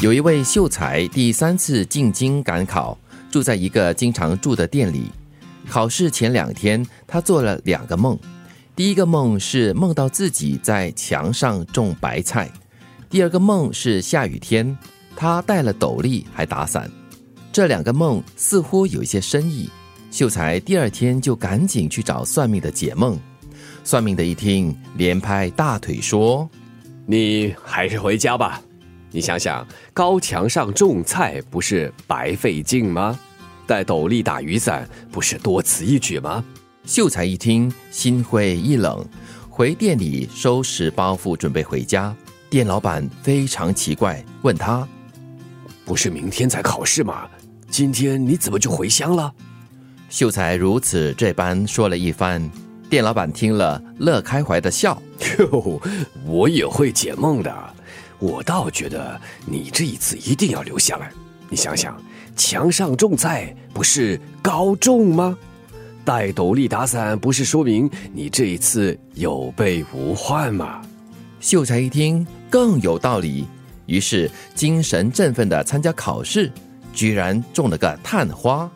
有一位秀才第三次进京赶考，住在一个经常住的店里。考试前两天，他做了两个梦。第一个梦是梦到自己在墙上种白菜，第二个梦是下雨天，他带了斗笠还打伞。这两个梦似乎有一些深意。秀才第二天就赶紧去找算命的解梦。算命的一听，连拍大腿说：“你还是回家吧。你想想，高墙上种菜不是白费劲吗？戴斗笠打雨伞不是多此一举吗？”秀才一听，心灰意冷，回店里收拾包袱，准备回家。店老板非常奇怪，问他：“不是明天才考试吗？今天你怎么就回乡了？”秀才如此这般说了一番，店老板听了，乐开怀的笑：“哟，我也会解梦的，我倒觉得你这一次一定要留下来。你想想，墙上种菜不是高中吗？”戴斗笠打伞，不是说明你这一次有备无患吗？秀才一听更有道理，于是精神振奋的参加考试，居然中了个探花。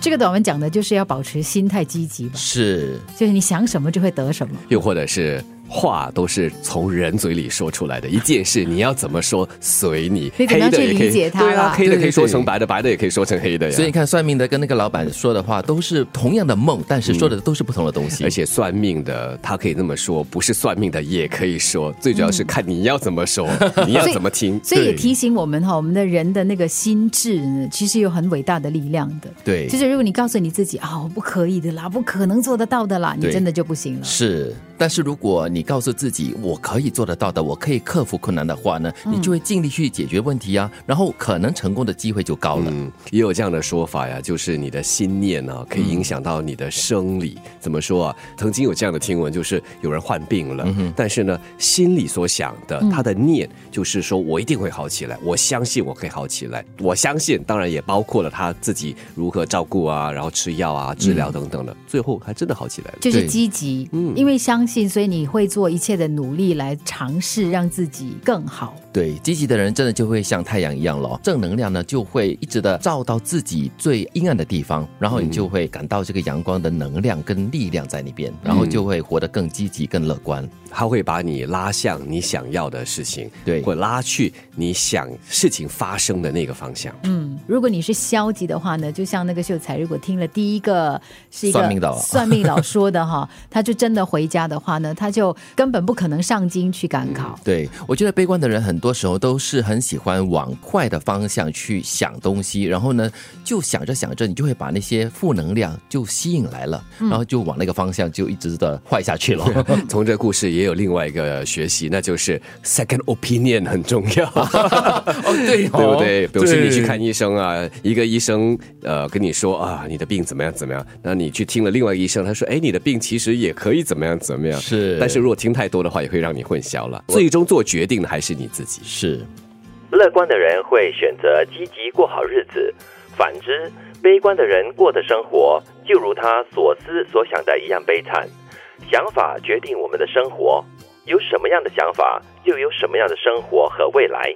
这个短文讲的就是要保持心态积极吧，是，就是你想什么就会得什么，又或者是。话都是从人嘴里说出来的，一件事你要怎么说随你，黑的也可以，对啊，黑的可以说成白的，白的也可以说成黑的。所以你看，算命的跟那个老板说的话都是同样的梦，但是说的都是不同的东西。而且算命的他可以那么说，不是算命的也可以说，最主要是看你要怎么说，你要怎么听。所以也提醒我们哈，我们的人的那个心智其实有很伟大的力量的。对，就是如果你告诉你自己啊，我不可以的啦，不可能做得到的啦，你真的就不行了。是。但是如果你告诉自己我可以做得到的，我可以克服困难的话呢，你就会尽力去解决问题啊，然后可能成功的机会就高了。嗯，也有这样的说法呀，就是你的心念呢可以影响到你的生理。怎么说啊？曾经有这样的听闻，就是有人患病了，但是呢，心里所想的他的念就是说我一定会好起来，我相信我可以好起来，我相信，当然也包括了他自己如何照顾啊，然后吃药啊、治疗等等的，最后还真的好起来了。就是积极，嗯，因为相。所以你会做一切的努力来尝试让自己更好。对，积极的人真的就会像太阳一样咯，正能量呢就会一直的照到自己最阴暗的地方，然后你就会感到这个阳光的能量跟力量在那边，然后就会活得更积极、更乐观。他会把你拉向你想要的事情，对，或拉去你想事情发生的那个方向。嗯，如果你是消极的话呢，就像那个秀才，如果听了第一个是一个算命的算命佬说的哈，他就真的回家的话呢，他就根本不可能上京去赶考。对，我觉得悲观的人很多时候都是很喜欢往坏的方向去想东西，然后呢，就想着想着，你就会把那些负能量就吸引来了，然后就往那个方向就一直的坏下去了。从这故事也有另外一个学习，那就是 second opinion 很重要。哦，对，对不对？比如说你去看医生啊，一个医生呃跟你说啊，你的病怎么样怎么样，那你去听了另外一个医生，他说，哎，你的病其实也可以怎么样怎么样。是，但是如果听太多的话，也会让你混淆了。最终做决定的还是你自己。是。乐观的人会选择积极过好日子，反之，悲观的人过的生活就如他所思所想的一样悲惨。想法决定我们的生活，有什么样的想法，就有什么样的生活和未来。